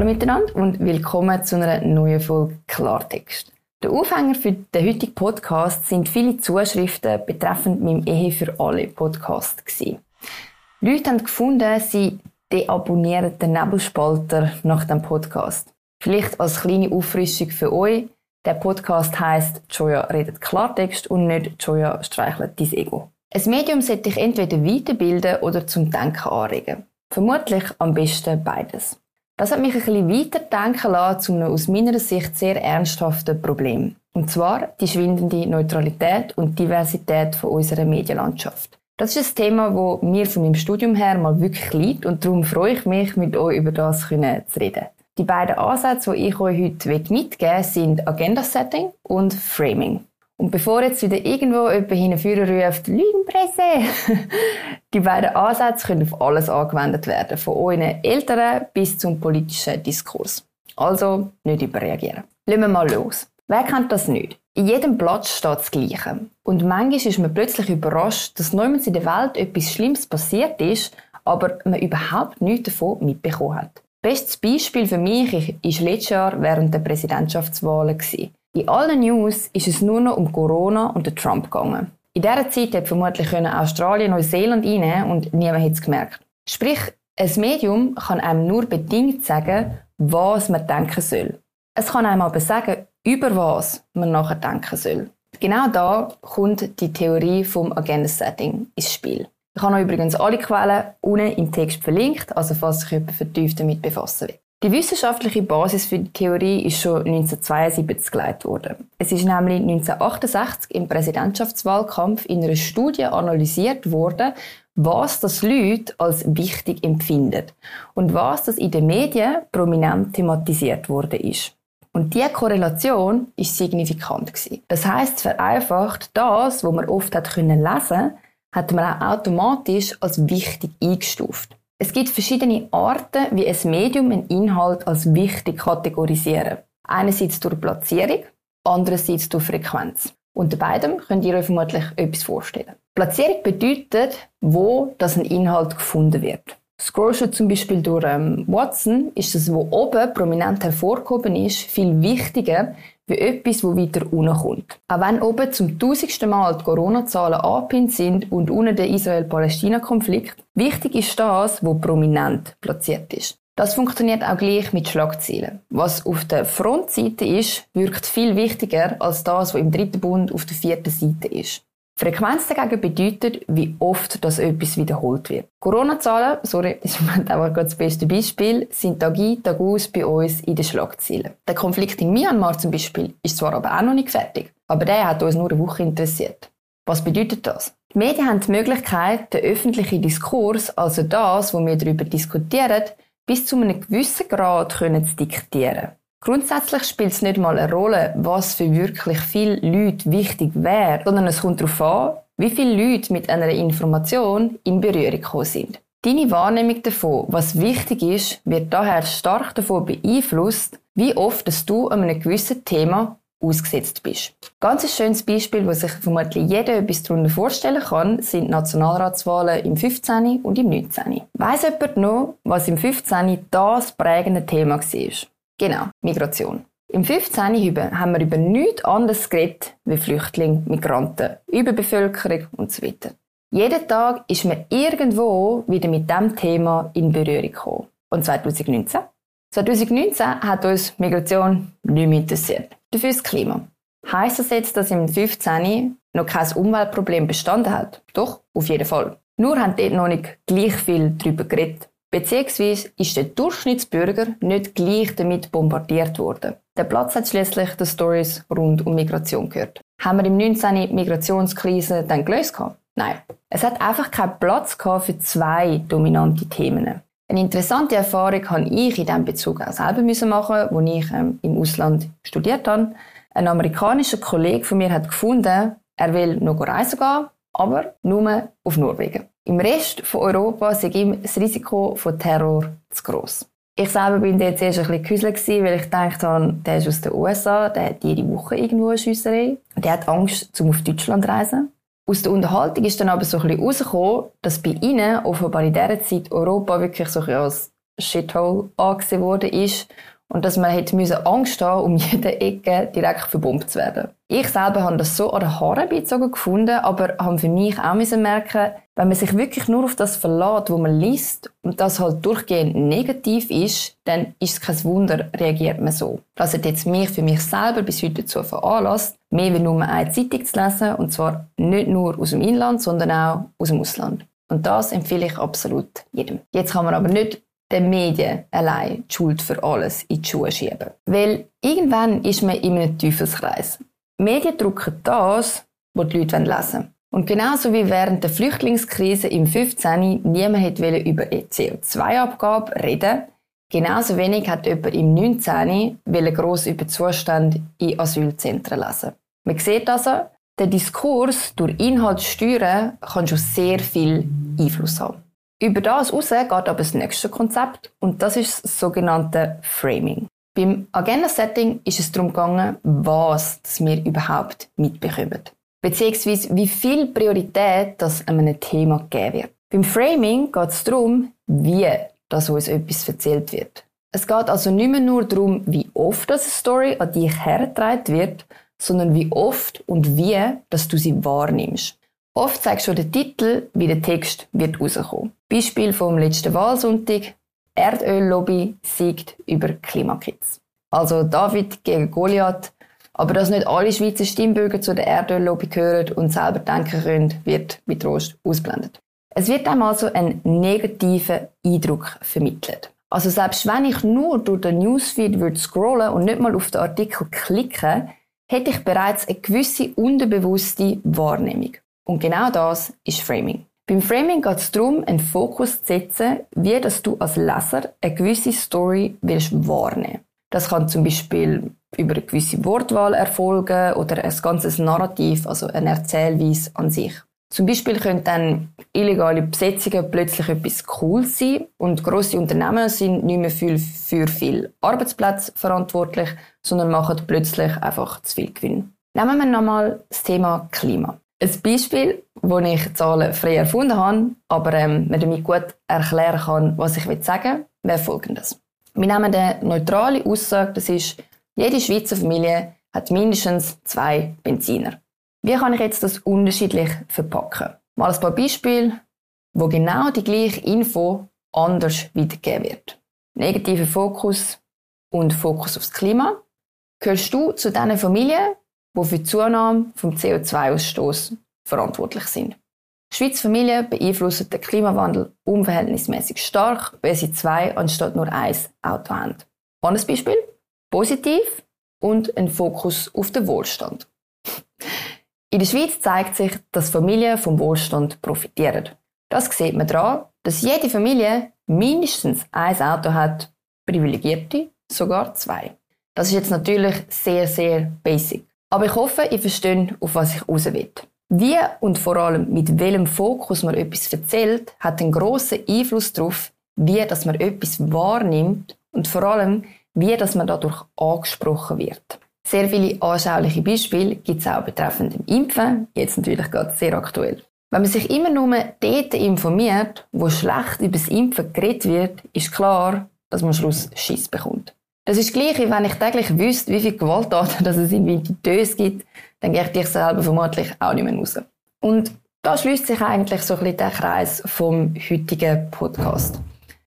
Hallo miteinander und willkommen zu einer neuen Folge Klartext. Der Aufhänger für den heutigen Podcast sind viele Zuschriften betreffend meinem Ehe für alle Podcast gewesen. Leute haben gefunden, sie deabonnieren den Nebelspalter nach dem Podcast. Vielleicht als kleine Auffrischung für euch. Der Podcast heißt Joya redet Klartext und nicht Joya streichelt dein Ego. Ein Medium sollte dich entweder weiterbilden oder zum Denken anregen. Vermutlich am besten beides. Das hat mich ein bisschen weiterdenken lassen zu einem aus meiner Sicht sehr ernsthaften Problem. Und zwar die schwindende Neutralität und Diversität von unserer Medienlandschaft. Das ist ein Thema, das mir von meinem Studium her mal wirklich liegt und darum freue ich mich, mit euch über das zu reden. Die beiden Ansätze, die ich euch heute mitgeben will, sind Agenda Setting und Framing. Und bevor jetzt wieder irgendwo jemand hinführen ruft, Lügenpresse, die beiden Ansätze können auf alles angewendet werden, von euren Eltern bis zum politischen Diskurs. Also nicht überreagieren. Lassen wir mal los. Wer kennt das nicht? In jedem Blatt steht das Gleiche. Und manchmal ist man plötzlich überrascht, dass niemals in der Welt etwas Schlimmes passiert ist, aber man überhaupt nichts davon mitbekommen hat. Bestes Beispiel für mich war letztes Jahr während der Präsidentschaftswahlen. In allen News ist es nur noch um Corona und den Trump gegangen. In dieser Zeit hat vermutlich Australien Neuseeland einnehmen und niemand hat es gemerkt. Sprich, ein Medium kann einem nur bedingt sagen, was man denken soll. Es kann einem aber sagen, über was man nachher denken soll. Genau da kommt die Theorie vom Agenda Setting ins Spiel. Ich habe übrigens alle Quellen unten im Text verlinkt, also falls sich jemand vertieft damit befassen will. Die wissenschaftliche Basis für die Theorie ist schon 1972 geleitet worden. Es ist nämlich 1968 im Präsidentschaftswahlkampf in einer Studie analysiert worden, was das Leute als wichtig empfinden und was das in den Medien prominent thematisiert worden ist. Und diese Korrelation ist signifikant gewesen. Das heißt vereinfacht, das, was man oft hat können lesen, hat man auch automatisch als wichtig eingestuft. Es gibt verschiedene Arten, wie ein Medium einen Inhalt als wichtig kategorisieren. Einerseits durch Platzierung, andererseits durch Frequenz. Unter beidem könnt ihr euch vermutlich etwas vorstellen. Platzierung bedeutet, wo das ein Inhalt gefunden wird. Scrollst du zum Beispiel durch ähm, Watson, ist das, wo oben prominent hervorgehoben ist, viel wichtiger wie etwas, wo weiter unten kommt. Auch wenn oben zum tausendsten Mal die Corona-Zahlen angepinnt sind und unten der Israel-Palästina-Konflikt, wichtig ist das, wo prominent platziert ist. Das funktioniert auch gleich mit Schlagzeilen. Was auf der Frontseite ist, wirkt viel wichtiger als das, was im dritten Bund auf der vierten Seite ist. Frequenz dagegen bedeutet, wie oft das etwas wiederholt wird. Corona-Zahlen, sorry, ist im auch das beste Beispiel, sind Tag ein, Tag aus bei uns in den Schlagzeilen. Der Konflikt in Myanmar zum Beispiel ist zwar aber auch noch nicht fertig, aber der hat uns nur eine Woche interessiert. Was bedeutet das? Die Medien haben die Möglichkeit, den öffentlichen Diskurs, also das, wo wir darüber diskutieren, bis zu einem gewissen Grad können zu diktieren. Grundsätzlich spielt es nicht mal eine Rolle, was für wirklich viele Leute wichtig wäre, sondern es kommt darauf an, wie viele Leute mit einer Information in Berührung gekommen sind. Deine Wahrnehmung davon, was wichtig ist, wird daher stark davon beeinflusst, wie oft dass du an einem gewissen Thema ausgesetzt bist. Ganz ein schönes Beispiel, wo sich vermutlich jeder etwas darunter vorstellen kann, sind Nationalratswahlen im 15. und im 19. Weiss jemand noch, was im 15. das prägende Thema war? Genau, Migration. Im 15. haben wir über nichts anderes geredet wie Flüchtlinge, Migranten, Überbevölkerung und so weiter. Jeden Tag ist man irgendwo wieder mit diesem Thema in Berührung gekommen. Und 2019? 2019 hat uns Migration nicht mehr interessiert. Dafür das Klima. Heißt das jetzt, dass im 15. noch kein Umweltproblem bestanden hat? Doch, auf jeden Fall. Nur haben dort noch nicht gleich viel darüber geredet. Beziehungsweise ist der Durchschnittsbürger nicht gleich damit bombardiert worden. Der Platz hat schließlich die Stories rund um Migration gehört. Haben wir im 19. die Migrationskrise dann gelöst? Nein. Es hat einfach keinen Platz für zwei dominante Themen. Eine interessante Erfahrung habe ich in diesem Bezug auch selber machen, als ich ähm, im Ausland studiert habe. Ein amerikanischer Kollege von mir hat gefunden, er will noch reisen gehen, aber nur auf Norwegen. Im Rest von Europa sei ihm das Risiko von Terror zu gross. Ich selber bin jetzt erst ein bisschen gehäuselt, weil ich gedacht habe, der ist aus den USA, der hat jede Woche irgendwo eine Schiesserei. Der hat Angst, zum auf Deutschland zu reisen. Aus der Unterhaltung ist dann aber so ein bisschen dass bei ihnen offenbar in dieser Zeit Europa wirklich so ein als Shithole angesehen worden ist und dass man hätte müssen Angst haben, um jede Ecke direkt verbombt zu werden. Ich selber habe das so an den Haaren bezogen gefunden, aber habe für mich auch müssen merken, wenn man sich wirklich nur auf das verlässt, wo man liest und das halt durchgehend negativ ist, dann ist es kein Wunder, reagiert man so. Das hat jetzt mich für mich selber bis heute dazu veranlasst, mehr wie nur eine Zeitung zu lesen und zwar nicht nur aus dem Inland, sondern auch aus dem Ausland. Und das empfehle ich absolut jedem. Jetzt kann man aber nicht den Medien allein die Schuld für alles in die Schuhe schieben. Weil irgendwann ist man in einem Teufelskreis. Medien drucken das, was die Leute lesen wollen. Und genauso wie während der Flüchtlingskrise im 15. niemand über CO2-Abgabe reden genauso wenig hat jemand im 19. gross über Zustände in Asylzentren lesen. Man sieht also, der Diskurs durch Inhalt steuern kann schon sehr viel Einfluss haben. Über das heraus geht aber das nächste Konzept und das ist das sogenannte Framing. Beim Agenda-Setting ist es darum gegangen, was wir überhaupt mitbekommen. Beziehungsweise wie viel Priorität das einem Thema gegeben wird. Beim Framing geht es darum, wie das uns etwas erzählt wird. Es geht also nicht mehr nur darum, wie oft das eine Story an dich hergetragen wird, sondern wie oft und wie, dass du sie wahrnimmst. Oft zeigt schon der Titel, wie der Text wird rauskommen. Beispiel vom letzten Wahlsonntag. Erdöllobby siegt über Klimakids. Also David gegen Goliath. Aber dass nicht alle Schweizer Stimmbürger zu der Erdöllobby gehören und selber denken können, wird mit Trost ausblendet. Es wird einem also ein negativer Eindruck vermittelt. Also selbst wenn ich nur durch den Newsfeed würde scrollen und nicht mal auf den Artikel klicken, hätte ich bereits eine gewisse unterbewusste Wahrnehmung. Und genau das ist Framing. Beim Framing geht es darum, einen Fokus zu setzen, wie dass du als Leser eine gewisse Story willst wahrnehmen. Das kann zum Beispiel über eine gewisse Wortwahl erfolgen oder ein ganzes Narrativ, also eine Erzählweise an sich. Zum Beispiel können dann illegale Besetzungen plötzlich etwas cool sein und große Unternehmen sind nicht mehr viel für viel Arbeitsplätze verantwortlich, sondern machen plötzlich einfach zu viel Gewinn. Nehmen wir nochmal das Thema Klima. Ein Beispiel, wo ich Zahlen frei erfunden habe, aber ähm, man damit gut erklären kann, was ich sagen will, wäre folgendes. Wir nehmen eine neutrale Aussage, das ist, jede Schweizer Familie hat mindestens zwei Benziner. Wie kann ich jetzt das unterschiedlich verpacken? Mal ein paar Beispiele, wo genau die gleiche Info anders wiedergegeben wird. Negativer Fokus und Fokus aufs Klima. Gehörst du zu diesen Familien, die für die Zunahme vom CO2-Ausstoß verantwortlich sind. Schweizer Familien beeinflussen den Klimawandel unverhältnismäßig stark, weil sie zwei anstatt nur ein Auto haben. Anderes Beispiel? Positiv und ein Fokus auf den Wohlstand. In der Schweiz zeigt sich, dass Familien vom Wohlstand profitieren. Das sieht man daran, dass jede Familie mindestens ein Auto hat, privilegierte sogar zwei. Das ist jetzt natürlich sehr, sehr basic. Aber ich hoffe, ihr versteht, auf was ich raus will. Wie und vor allem mit welchem Fokus man etwas erzählt, hat einen grossen Einfluss darauf, wie dass man etwas wahrnimmt und vor allem, wie dass man dadurch angesprochen wird. Sehr viele anschauliche Beispiele gibt es auch betreffend dem Impfen, jetzt natürlich gerade sehr aktuell. Wenn man sich immer nur dort informiert, wo schlecht über das Impfen geredet wird, ist klar, dass man am Schluss Schiss bekommt. Das ist gleich, wenn ich täglich wüsste, wie viele Gewalttaten dass es in Vintitös gibt, dann gehe ich dich selber vermutlich auch nicht mehr raus. Und da schließt sich eigentlich so ein bisschen der Kreis vom heutigen Podcast.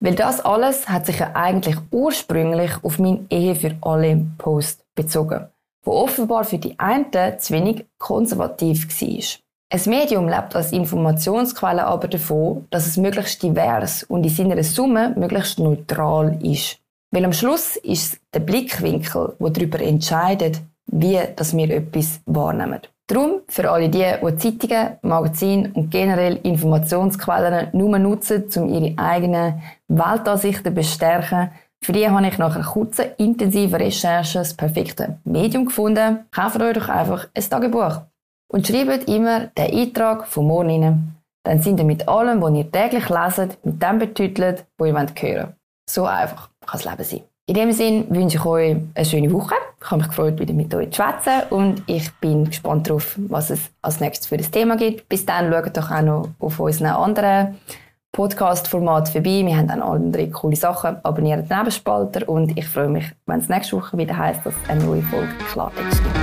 Weil das alles hat sich ja eigentlich ursprünglich auf mein Ehe für alle Post bezogen, wo offenbar für die einen zu wenig konservativ war. Ein Medium lebt als Informationsquelle aber davon, dass es möglichst divers und in seiner Summe möglichst neutral ist. Weil am Schluss ist es der Blickwinkel, der darüber entscheidet, wie dass wir etwas wahrnehmen. Darum, für alle die, die Zeitungen, Magazine und generell Informationsquellen nur nutzen, um ihre eigenen Weltansichten zu bestärken, für die habe ich nach einer kurzen, intensiven Recherche das perfekte Medium gefunden. Kauft euch doch einfach ein Tagebuch. Und schreibt immer den Eintrag von morgen rein. Dann sind ihr mit allem, was ihr täglich leset, mit dem betitelt, wo ihr hören wollt. So einfach kann das Leben sein. In dem Sinne wünsche ich euch eine schöne Woche. Ich habe mich gefreut, wieder mit euch zu schwätzen und ich bin gespannt darauf, was es als nächstes für das Thema gibt. Bis dann schaut doch auch noch auf unseren anderen Podcast-Format vorbei. Wir haben auch andere coole Sachen. Abonniert den Nebenspalter und ich freue mich, wenn es nächste Woche wieder heisst, dass eine neue Folge. Bis dann!